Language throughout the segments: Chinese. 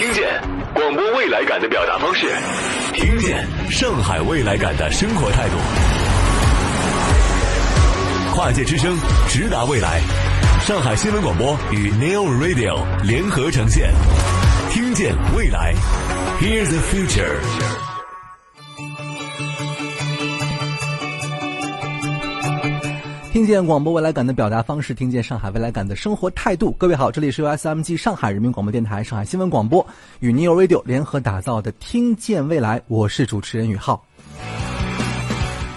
听见广播未来感的表达方式，听见上海未来感的生活态度。跨界之声，直达未来。上海新闻广播与 Neo Radio 联合呈现，听见未来，Hear the future。听见广播未来感的表达方式，听见上海未来感的生活态度。各位好，这里是由 SMG 上海人民广播电台、上海新闻广播与 Neo Radio 联合打造的《听见未来》，我是主持人宇浩。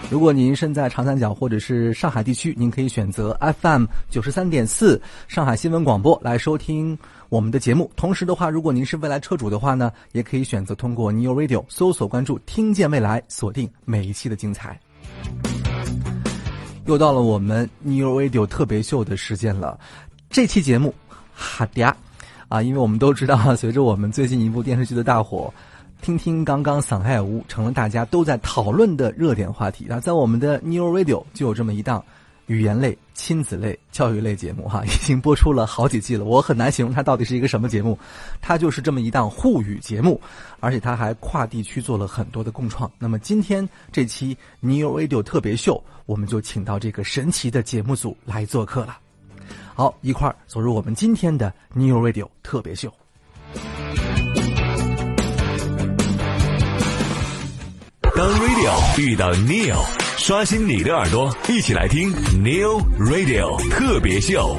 如果您身在长三角或者是上海地区，您可以选择 FM 九十三点四上海新闻广播来收听我们的节目。同时的话，如果您是未来车主的话呢，也可以选择通过 Neo Radio 搜索关注《听见未来》，锁定每一期的精彩。又到了我们 New Radio 特别秀的时间了，这期节目哈嗲啊，因为我们都知道，随着我们最近一部电视剧的大火，听听刚刚桑海尔屋成了大家都在讨论的热点话题那，在我们的 New Radio 就有这么一档。语言类、亲子类、教育类节目，哈，已经播出了好几季了。我很难形容它到底是一个什么节目，它就是这么一档沪语节目，而且它还跨地区做了很多的共创。那么今天这期 New Radio 特别秀，我们就请到这个神奇的节目组来做客了。好，一块儿走入我们今天的 New Radio 特别秀。当 Radio 遇到 Neil。刷新你的耳朵，一起来听 New Radio 特别秀。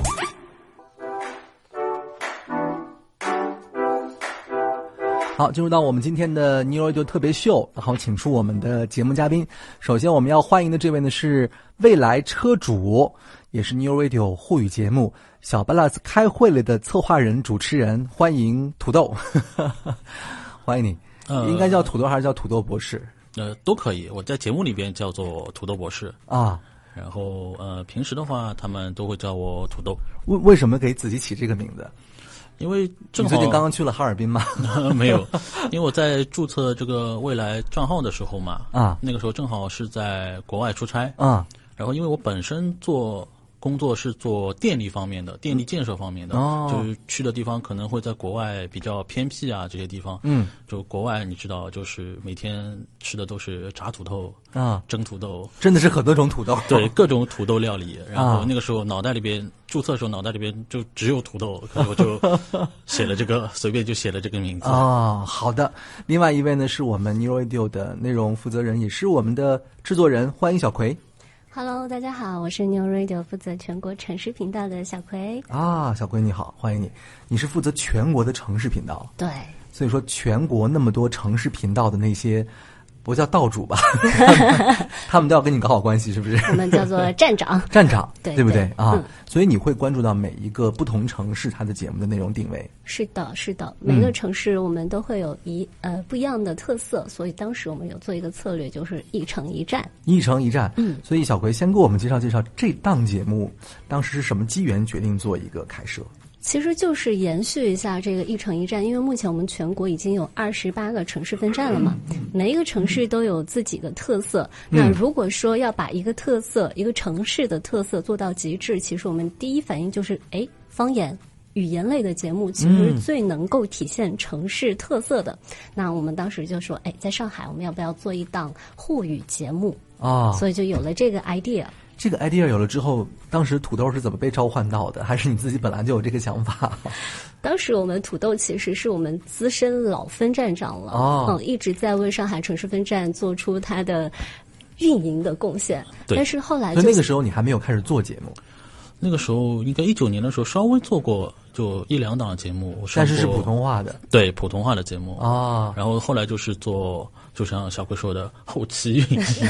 好，进入到我们今天的 New Radio 特别秀，然后请出我们的节目嘉宾。首先，我们要欢迎的这位呢是未来车主，也是 New Radio 沪语节目《小巴拉斯开会了》的策划人、主持人，欢迎土豆，欢迎你。应该叫土豆还是叫土豆博士？呃，都可以。我在节目里边叫做土豆博士啊，然后呃，平时的话，他们都会叫我土豆。为为什么给自己起这个名字？因为正好最近刚刚去了哈尔滨嘛。没有，因为我在注册这个未来账号的时候嘛，啊，那个时候正好是在国外出差啊，然后因为我本身做。工作是做电力方面的，电力建设方面的，就是去的地方可能会在国外比较偏僻啊，这些地方，嗯，就国外你知道，就是每天吃的都是炸土豆啊，蒸土豆，真的是很多种土豆，对，各种土豆料理。然后那个时候脑袋里边注册的时候，脑袋里边就只有土豆，可我就写了这个，随便就写了这个名字。哦。好的，另外一位呢是我们 New Radio 的内容负责人，也是我们的制作人，欢迎小葵。Hello，大家好，我是 New Radio 负责全国城市频道的小葵。啊，小葵你好，欢迎你。你是负责全国的城市频道？对。所以说，全国那么多城市频道的那些。不叫道主吧，他们都要跟你搞好关系，是不是？我们叫做站长，站长，对对不对啊？所以你会关注到每一个不同城市它的节目的内容定位。是的，是的，每个城市我们都会有一呃不一样的特色，所以当时我们有做一个策略，就是一城一站。一城一站，嗯。所以小葵先给我们介绍介绍这档节目，当时是什么机缘决定做一个开设？其实就是延续一下这个一城一站，因为目前我们全国已经有二十八个城市分站了嘛，每一个城市都有自己的特色。那如果说要把一个特色、一个城市的特色做到极致，其实我们第一反应就是，哎，方言、语言类的节目其实是最能够体现城市特色的。那我们当时就说，哎，在上海我们要不要做一档沪语节目哦？所以就有了这个 idea。这个 idea 有了之后，当时土豆是怎么被召唤到的？还是你自己本来就有这个想法？当时我们土豆其实是我们资深老分站长了，哦，一直在为上海城市分站做出他的运营的贡献。但是后来，那那个时候你还没有开始做节目，那个时候应该一九年的时候稍微做过，就一两档节目，但是是普通话的，对普通话的节目啊。然后后来就是做。就像小哥说的，后期运 营，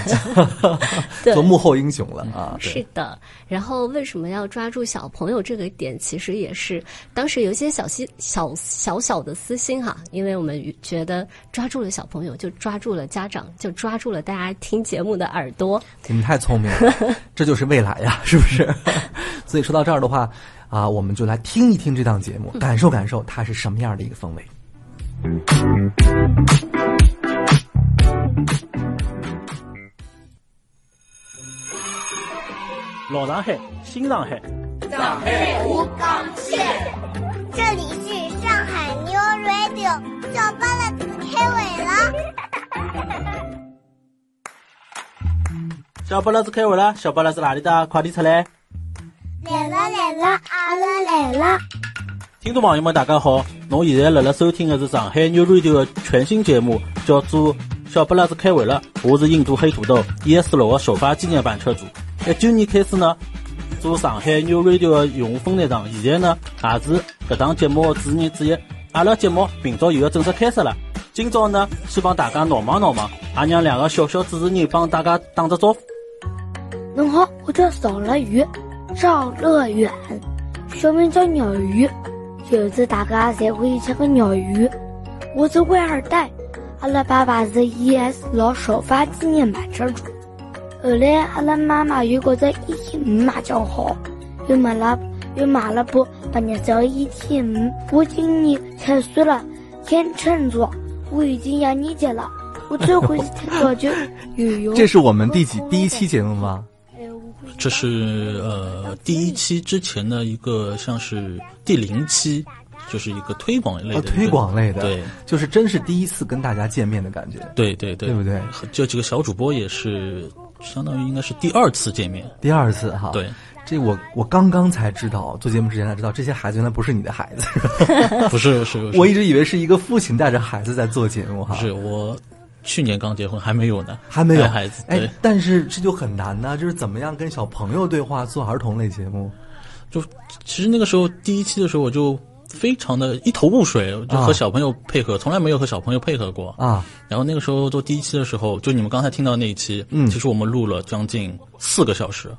做幕后英雄了啊！是的。然后为什么要抓住小朋友这个点？其实也是当时有一些小心、小小小的私心哈，因为我们觉得抓住了小朋友，就抓住了家长，就抓住了大家听节目的耳朵。你们太聪明了，这就是未来呀，是不是？所以说到这儿的话啊，我们就来听一听这档节目，感受感受它是什么样的一个氛围。老上海，新上海，上海无港线。这里是上海 New Radio。小巴拉子开尾了。小巴拉子开会了，小巴拉子哪里的？快点出来！来了来了，阿拉来了。听众朋友们，大家好！侬现在辣辣收听的是上海 New Radio 的全新节目，叫做《小巴拉子开会了》。我是印度黑土豆 ES 六的首发纪念版车主。一九年开始呢，做上海 New Radio 的用户分队长，现在呢也是搿档节目的主持人之一。阿拉节目明朝又要正式开始了。今朝呢，先帮大家闹忙闹忙，也让两个小小主持人帮大家打个招呼。侬好，我叫邵乐宇，赵乐远，小名叫鸟鱼。就是大家侪会吃个鸟鱼，我是外二代，阿拉爸爸是 ES 老首发纪念版车主，后来阿拉妈妈又觉着 ET 五马较好，又买了又买了部八年式 ET 五。我今年七岁了，天秤座，我已经要年级了。我最会听到就。这是我们第几第一期节目吗？这是呃第一期之前的一个，像是第零期，就是一个推广类的，推广类的，对，就是真是第一次跟大家见面的感觉，对对对，对不对？这几个小主播也是相当于应该是第二次见面，第二次哈，对，这我我刚刚才知道，做节目之前才知道，这些孩子原来不是你的孩子，不是是，我一直以为是一个父亲带着孩子在做节目哈，是我。去年刚结婚，还没有呢，还没有。孩子。哎，但是这就很难呢，就是怎么样跟小朋友对话做儿童类节目？就其实那个时候第一期的时候，我就非常的一头雾水，就和小朋友配合，从来没有和小朋友配合过啊。然后那个时候做第一期的时候，就你们刚才听到那一期，嗯，其实我们录了将近四个小时。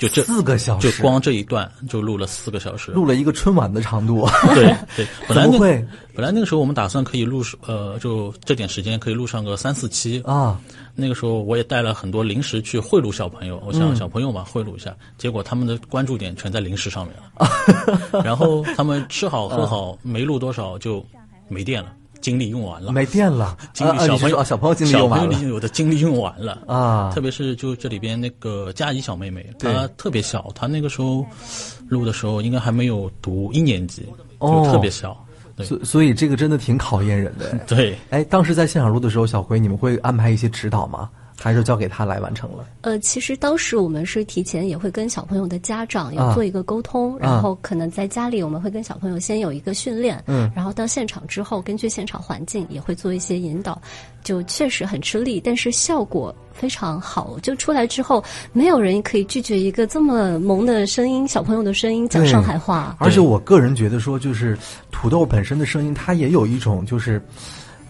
就这四个小时，就光这一段就录了四个小时，录了一个春晚的长度。对对，本来那会，本来那个时候我们打算可以录呃，就这点时间可以录上个三四期啊。那个时候我也带了很多零食去贿赂小朋友，我想小朋友嘛贿赂一下，结果他们的关注点全在零食上面了，然后他们吃好喝好，没录多少就没电了。精力用完了，没电了。精力小朋友，小朋友精力用完了。小朋友的精力用完了啊！特别是就这里边那个佳怡小妹妹，她特别小，她那个时候录的时候应该还没有读一年级，就特别小。所所以这个真的挺考验人的。对，哎，当时在现场录的时候，小辉，你们会安排一些指导吗？还是交给他来完成了。呃，其实当时我们是提前也会跟小朋友的家长要做一个沟通，然后可能在家里我们会跟小朋友先有一个训练，嗯，然后到现场之后，根据现场环境也会做一些引导，就确实很吃力，但是效果非常好。就出来之后，没有人可以拒绝一个这么萌的声音，小朋友的声音讲上海话。而且我个人觉得说，就是土豆本身的声音，它也有一种就是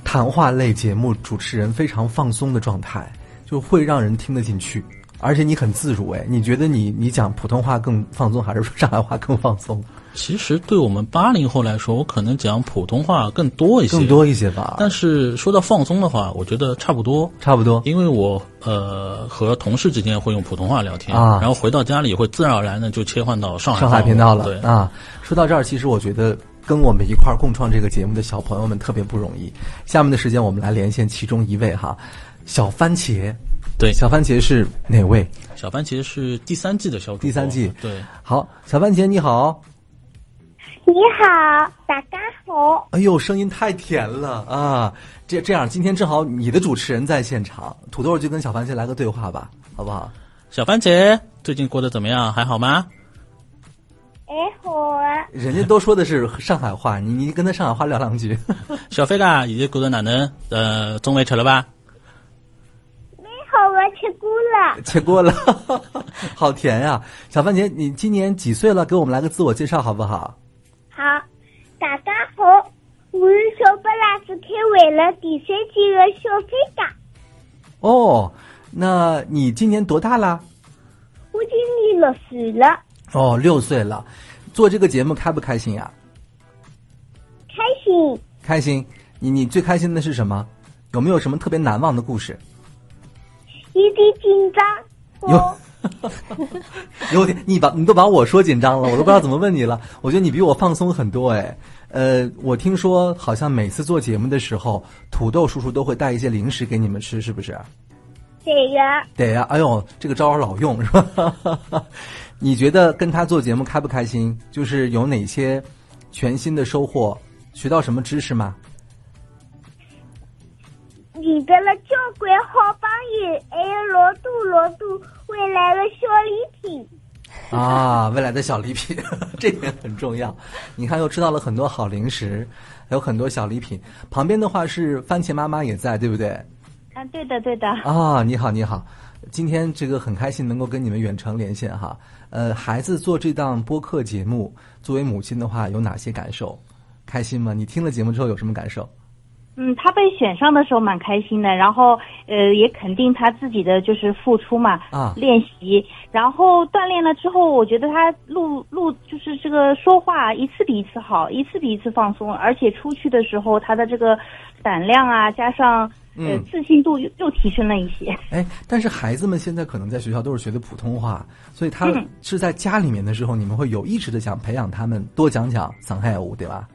谈话类节目主持人非常放松的状态。就会让人听得进去，而且你很自如哎，你觉得你你讲普通话更放松，还是说上海话更放松？其实对我们八零后来说，我可能讲普通话更多一些，更多一些吧。但是说到放松的话，我觉得差不多，差不多。因为我呃和同事之间会用普通话聊天啊，然后回到家里会自然而然的就切换到上海上海频道了。对啊，说到这儿，其实我觉得跟我们一块儿共创这个节目的小朋友们特别不容易。下面的时间，我们来连线其中一位哈。小番茄，对，小番茄是哪位？小番茄是第三季的小主第三季，对，好，小番茄你好，你好，大家好。哎呦，声音太甜了啊！这这样，今天正好你的主持人在现场，土豆就跟小番茄来个对话吧，好不好？小番茄最近过得怎么样？还好吗？哎好啊。人家都说的是上海话，你你跟他上海话聊两句。小飞啦，现在过得哪能？呃，中饭吃了吧？好，我吃过了，吃过了，好甜呀！小番茄，你今年几岁了？给我们来个自我介绍好不好？好，大家好，我是小巴拉斯开尾了第三季的小飞嘎。哦，那你今年多大了？我今年六岁了。哦，六岁了，做这个节目开不开心呀？开心。开心，你你最开心的是什么？有没有什么特别难忘的故事？有点紧张，有，有点，你把你都把我说紧张了，我都不知道怎么问你了。我觉得你比我放松很多哎。呃，我听说好像每次做节目的时候，土豆叔叔都会带一些零食给你们吃，是不是？对呀。对呀，哎呦，这个招儿老用是吧？你觉得跟他做节目开不开心？就是有哪些全新的收获？学到什么知识吗？寻得了交关好朋友，还有老多老多未来的小礼品。啊，未来的小礼品，这点很重要。你看，又吃到了很多好零食，还有很多小礼品。旁边的话是番茄妈妈也在，对不对？啊，对的，对的。啊，你好，你好。今天这个很开心能够跟你们远程连线哈。呃，孩子做这档播客节目，作为母亲的话有哪些感受？开心吗？你听了节目之后有什么感受？嗯，他被选上的时候蛮开心的，然后呃也肯定他自己的就是付出嘛，啊，练习，然后锻炼了之后，我觉得他录录就是这个说话一次比一次好，一次比一次放松，而且出去的时候他的这个胆量啊，加上呃自信度又又提升了一些。哎，但是孩子们现在可能在学校都是学的普通话，所以他是在家里面的时候，你们会有意识的想培养他们多讲讲上海话，对吧？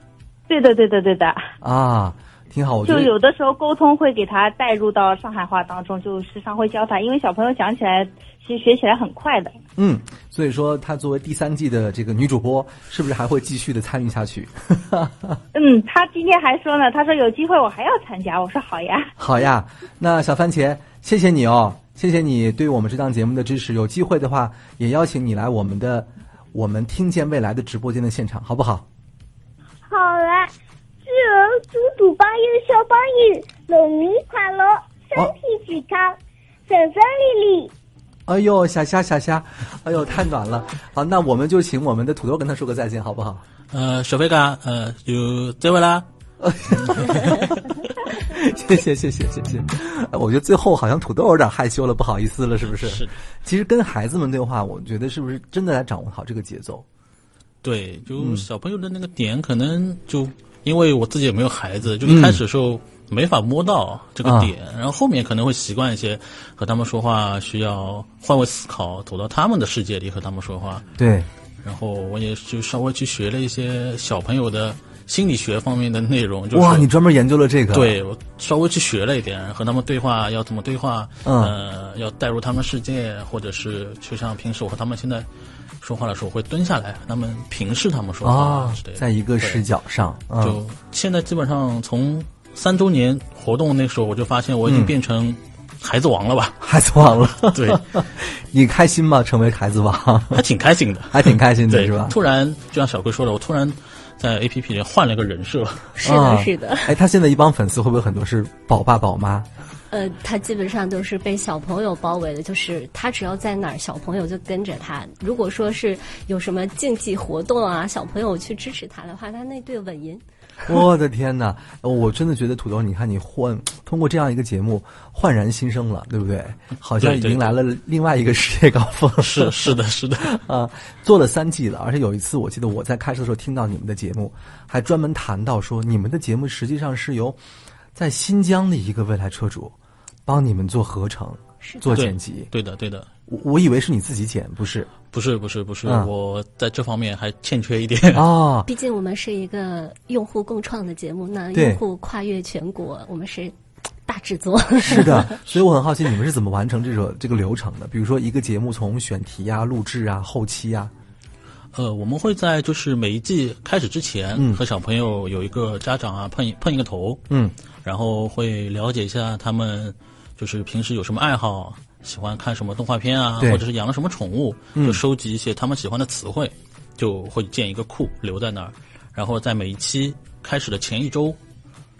对的，对的，对的。啊。挺好，就有的时候沟通会给他带入到上海话当中，就时常会教他，因为小朋友讲起来其实学起来很快的。嗯，所以说他作为第三季的这个女主播，是不是还会继续的参与下去？嗯，他今天还说呢，他说有机会我还要参加，我说好呀。好呀，那小番茄，谢谢你哦，谢谢你对我们这档节目的支持。有机会的话，也邀请你来我们的我们听见未来的直播间的现场，好不好？好了。祝大朋友、小朋友龙年快乐，身体健康，顺顺利利。哎呦，小虾小虾，哎呦，太暖了。好，那我们就请我们的土豆跟他说个再见，好不好？呃，小飞哥，呃，就这位啦。谢谢谢谢谢谢。我觉得最后好像土豆有点害羞了，不好意思了，是不是？是。其实跟孩子们对话，我觉得是不是真的来掌握好这个节奏？对，就小朋友的那个点，可能就。因为我自己也没有孩子，就一开始的时候没法摸到这个点，然后后面可能会习惯一些，和他们说话需要换位思考，走到他们的世界里和他们说话。对，然后我也就稍微去学了一些小朋友的心理学方面的内容。就是哇，你专门研究了这个？对，我稍微去学了一点，和他们对话要怎么对话，呃，要带入他们世界，或者是就像平时我和他们现在。说话的时候会蹲下来，他们平视他们说话，在一个视角上。就现在基本上从三周年活动那时候，我就发现我已经变成孩子王了吧？孩子王了，对，你开心吗？成为孩子王？还挺开心的，还挺开心的，是吧？突然就像小龟说的，我突然在 A P P 里换了个人设。是的，是的。哎，他现在一帮粉丝会不会很多是宝爸宝妈？呃，他基本上都是被小朋友包围的，就是他只要在哪儿，小朋友就跟着他。如果说是有什么竞技活动啊，小朋友去支持他的话，他那对稳赢。我的天哪！我真的觉得土豆，你看你换通过这样一个节目焕然新生了，对不对？好像迎来了另外一个世界高峰。是是的，是的 啊，做了三季了，而且有一次我记得我在开车的时候听到你们的节目，还专门谈到说你们的节目实际上是由在新疆的一个未来车主。帮你们做合成，做剪辑，对的，对的。我我以为是你自己剪，不是，不是，不是，不是。我在这方面还欠缺一点啊。毕竟我们是一个用户共创的节目，那用户跨越全国，我们是大制作。是的，所以我很好奇你们是怎么完成这个这个流程的？比如说一个节目从选题啊、录制啊、后期啊。呃，我们会在就是每一季开始之前，和小朋友有一个家长啊碰一碰一个头，嗯，然后会了解一下他们。就是平时有什么爱好，喜欢看什么动画片啊，或者是养了什么宠物，就收集一些他们喜欢的词汇，就会建一个库留在那儿。然后在每一期开始的前一周，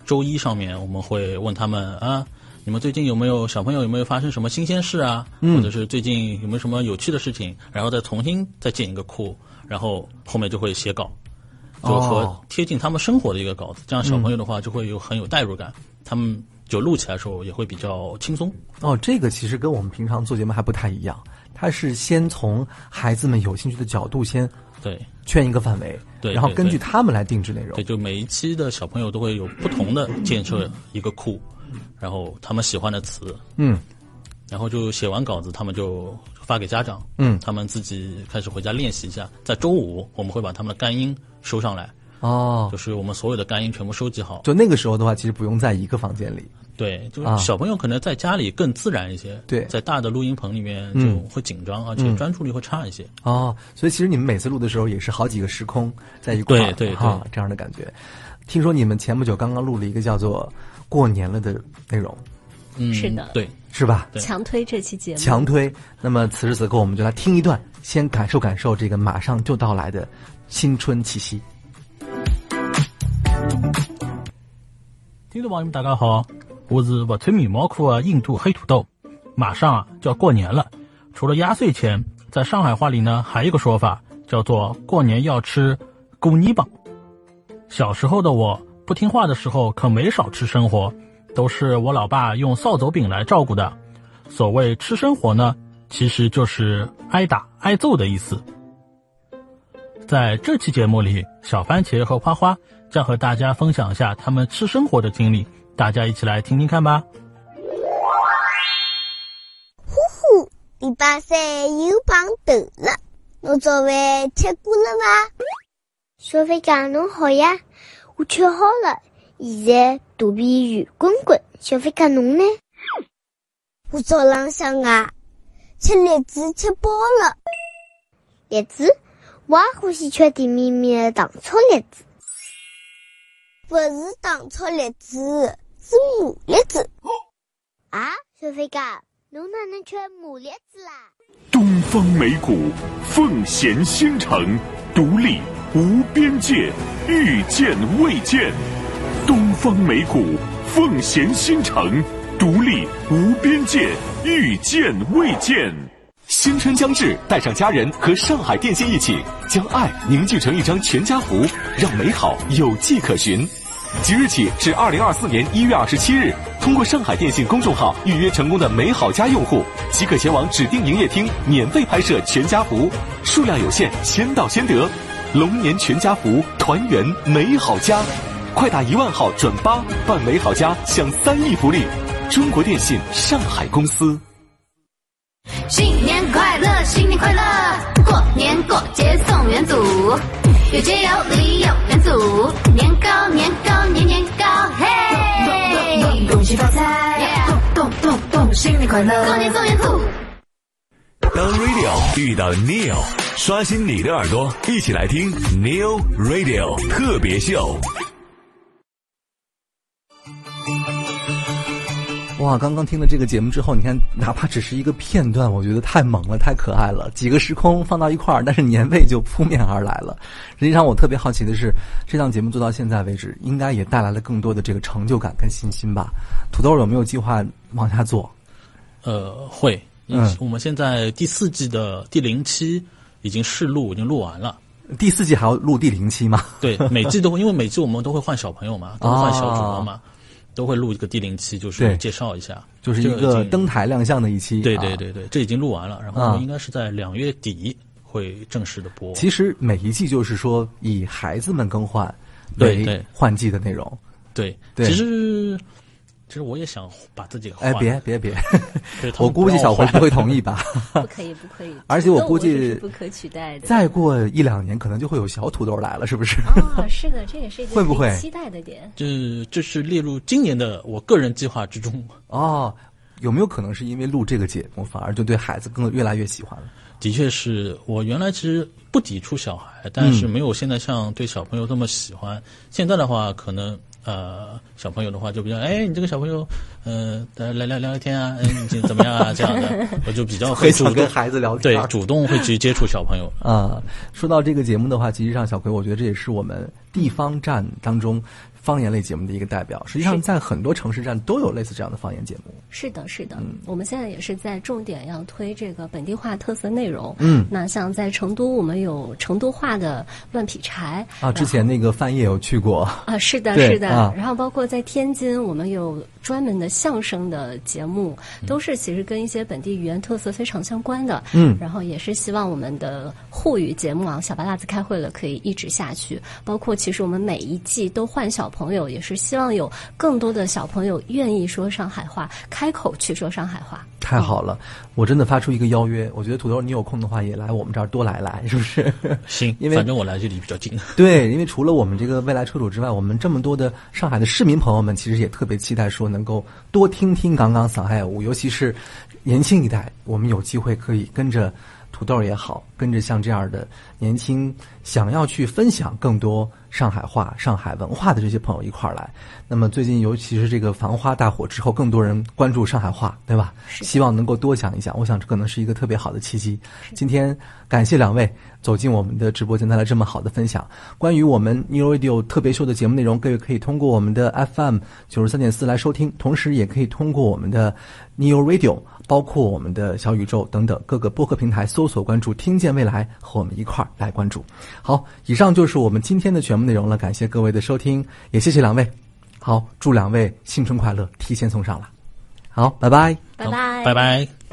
周一上面，我们会问他们啊，你们最近有没有小朋友有没有发生什么新鲜事啊，或者是最近有没有什么有趣的事情，然后再重新再建一个库，然后后面就会写稿，就和贴近他们生活的一个稿子，这样小朋友的话就会有很有代入感，他们。就录起来的时候也会比较轻松哦。这个其实跟我们平常做节目还不太一样，它是先从孩子们有兴趣的角度先对圈一个范围，对，然后根据他们来定制内容。对，就每一期的小朋友都会有不同的建设一个库，然后他们喜欢的词，嗯，然后就写完稿子，他们就发给家长，嗯，他们自己开始回家练习一下。在周五，我们会把他们的干音收上来。哦，就是我们所有的干音全部收集好。就那个时候的话，其实不用在一个房间里。对，就是小朋友可能在家里更自然一些。对，在大的录音棚里面就会紧张，而且专注力会差一些。哦，所以其实你们每次录的时候也是好几个时空在一块儿，对对对，这样的感觉。听说你们前不久刚刚录了一个叫做“过年了”的内容。嗯，是的对，是吧？强推这期节目，强推。那么此时此刻，我们就来听一段，先感受感受这个马上就到来的新春气息。听众朋友们，大家好，我是不穿棉毛裤的印度黑土豆。马上啊就要过年了，除了压岁钱，在上海话里呢还有一个说法叫做过年要吃咕泥棒。小时候的我不听话的时候可没少吃生活，都是我老爸用扫帚饼来照顾的。所谓吃生活呢，其实就是挨打挨揍的意思。在这期节目里，小番茄和花花将和大家分享一下他们吃生活的经历，大家一起来听听看吧。呼呼，礼拜三又碰头了，我早饭吃过了伐？小飞讲侬好呀，我吃好了，现在肚皮圆滚滚。小飞讲侬呢？我早浪向啊，吃栗子吃饱了。栗子，我也欢喜吃甜绵绵的糖炒栗子。不是糖炒栗子，是麻栗子。啊，小飞哥，侬哪能吃麻栗子啦？东方美谷，奉贤新城，独立无边界，遇见未见。东方美谷，奉贤新城，独立无边界，遇见未见。新春将至，带上家人和上海电信一起，将爱凝聚成一张全家福，让美好有迹可循。即日起至二零二四年一月二十七日，通过上海电信公众号预约成功的美好家用户，即可前往指定营业厅免费拍摄全家福，数量有限，先到先得。龙年全家福，团圆美好家，快打一万号转八办美好家，享三亿福利。中国电信上海公司。新年快乐，新年快乐！过年过节送元祖，有节有礼有元祖，年糕年糕年年糕，嘿！恭喜发财，动动动动，新年快乐！过年送元祖。当 radio 遇到 Neil，刷新你的耳朵，一起来听 Neil Radio 特别秀。哇，刚刚听了这个节目之后，你看，哪怕只是一个片段，我觉得太萌了，太可爱了。几个时空放到一块儿，但是年味就扑面而来了。实际上，我特别好奇的是，这档节目做到现在为止，应该也带来了更多的这个成就感跟信心吧？土豆有没有计划往下做？呃，会。嗯我们现在第四季的第零期已经试录，已经录完了。第四季还要录第零期吗？对，每季都会，因为每季我们都会换小朋友嘛，都会换小主播嘛，都会录一个第零期，就对是介绍一下，就是一这已经个登台亮相的一期。啊对对对对，这已经录完了，然后应该是在两月底会正式的播。其实每一季就是说以孩子们更换为换季的内容。对，对其实其实我也想把自己给哎，别别别 我估计小辉不会同意吧？不可以，不可以。而且我估计不可取代的。再过一两年，可能就会有小土豆来了，是不是？啊，是的，这也是一个会不会期待的点。这这是列入今年的我个人计划之中。哦，有没有可能是因为录这个节目，反而就对孩子更越来越喜欢了？的确是我原来其实不抵触小孩，但是嗯没有现在像对小朋友这么喜欢。现在的话，可能呃小朋友的话就比较，哎，你这个小朋友，呃，来来聊聊聊天啊，嗯，你怎么样啊？这样的，我就比较会主动跟孩子聊天对，主动会去接触小朋友。啊，说到这个节目的话，其实上小葵，我觉得这也是我们地方站当中方言类节目的一个代表。实际上，在很多城市站都有类似这样的方言节目。是的，是的，嗯我们现在也是在重点要推这个本地化特色内容。嗯那像在成都，我们有成都话的乱劈柴啊，之前那个范晔有去过。啊，是的，是的。啊然后包括在天津，我们有专门的相声的节目，嗯都是其实跟一些本地语言特色非常相关的。嗯然后也是希望我们的沪语节目啊，小白辣子开会了可以一直下去。包括其实我们每一季都换小朋友，也是希望有更多的小朋友愿意说上海话，开口去说上海话。太好了，我真的发出一个邀约，我觉得土豆你有空的话也来我们这儿多来来，是不是？行，因为反正我来这里比较近。对，因为除了我们这个未来车主之外，我们这么多的上海的市民朋友们，其实也特别期待说能够多听听港港上海舞，尤其是年轻一代，我们有机会可以跟着土豆也好，跟着像这样的年轻想要去分享更多上海话、上海文化的这些朋友一块儿来。那么最近尤其是这个《繁花》大火之后，更多人关注上海话，对吧？希望能够多讲一讲。我想这可能是一个特别好的契机。今天感谢两位走进我们的直播间，带来这么好的分享。关于我们 New Radio 特别秀的节目内容，各位可以通过我们的 FM 九十三点四来收听，同时也可以通过我们的 New Radio，包括我们的小宇宙等等各个播客平台搜索关注“听见未来”，和我们一块儿来关注。好，以上就是我们今天的全部内容了，感谢各位的收听，也谢谢两位。好，祝两位新春快乐，提前送上了。好，拜拜，拜拜，拜拜。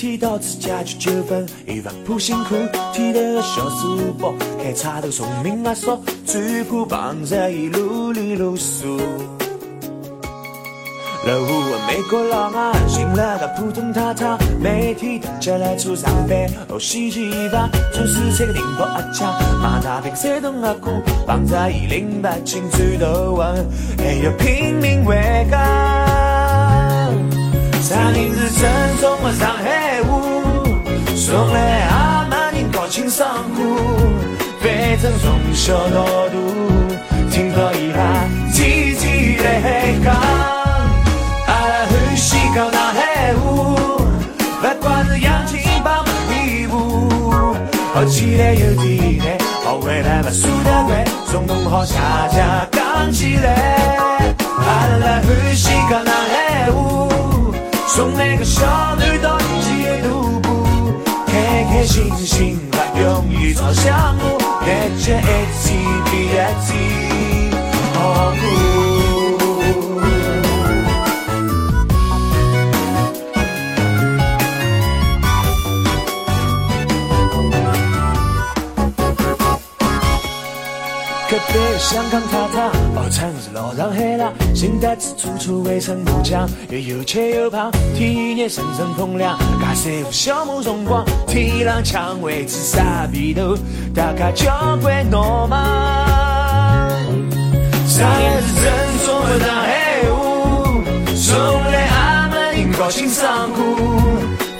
提到自家就纠纷，一万铺辛苦，提着个小书包，开叉头聪明阿叔，最怕帮着一路里露宿。老虎啊，美国佬啊，醒了个普通太太，每天起来出上班，哦洗洗衣裳，做事切个宁波阿强，马大平山东阿哥，帮着一零八清最头文，还要拼命为港。上林是正宗的上海话，送来阿妈人高情商户，反正从小到大，听到伊拉天天来讲，阿拉欢喜讲上海话，不管是洋泾浜义乌，学起来有点难，学会了不输得快，从弄好下家讲起来，阿拉欢喜讲上海话。从那个小女到街路步，开开心心不容易朝向路，一天一天比一天好过。香港太太，号称是老上海啦，性格子楚楚未曾不讲，又有钱又胖，体验生生风凉，家三胡小木辰光，天浪抢位置傻逼头，大家交关闹忙。上海是正宗的上海话，送来阿门人高兴上苦，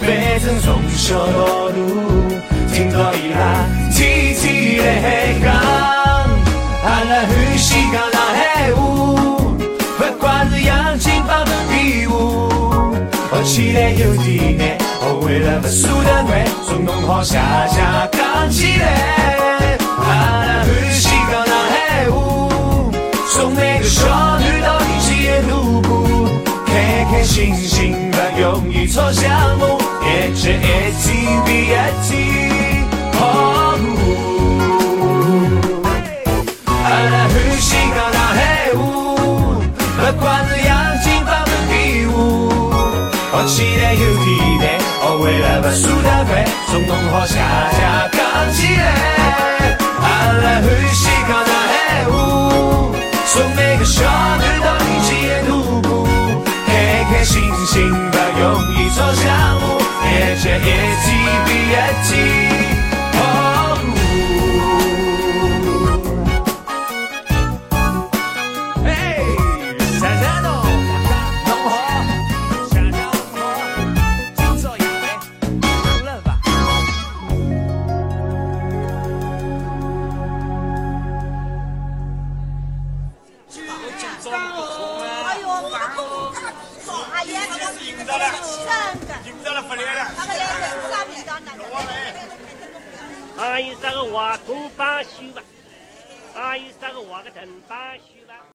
反正从小到大，听到伊拉天天来讲。阿拉欢喜讲上海话，不管是洋泾浜义乌，学起来有点难，学会了不输得快，从弄好下下讲起来。阿拉欢喜讲上海话，送每个少女到你街路过，开开心心不容易吵相骂，一天一天比一天欢喜讲上海话，不管是洋泾浜义乌，学起来有点难，学会了不输得快，从弄好下家讲起来。阿拉欢喜讲上海话，送每个小女到你街路过，开开心心不容易吵相骂，一天一天比一天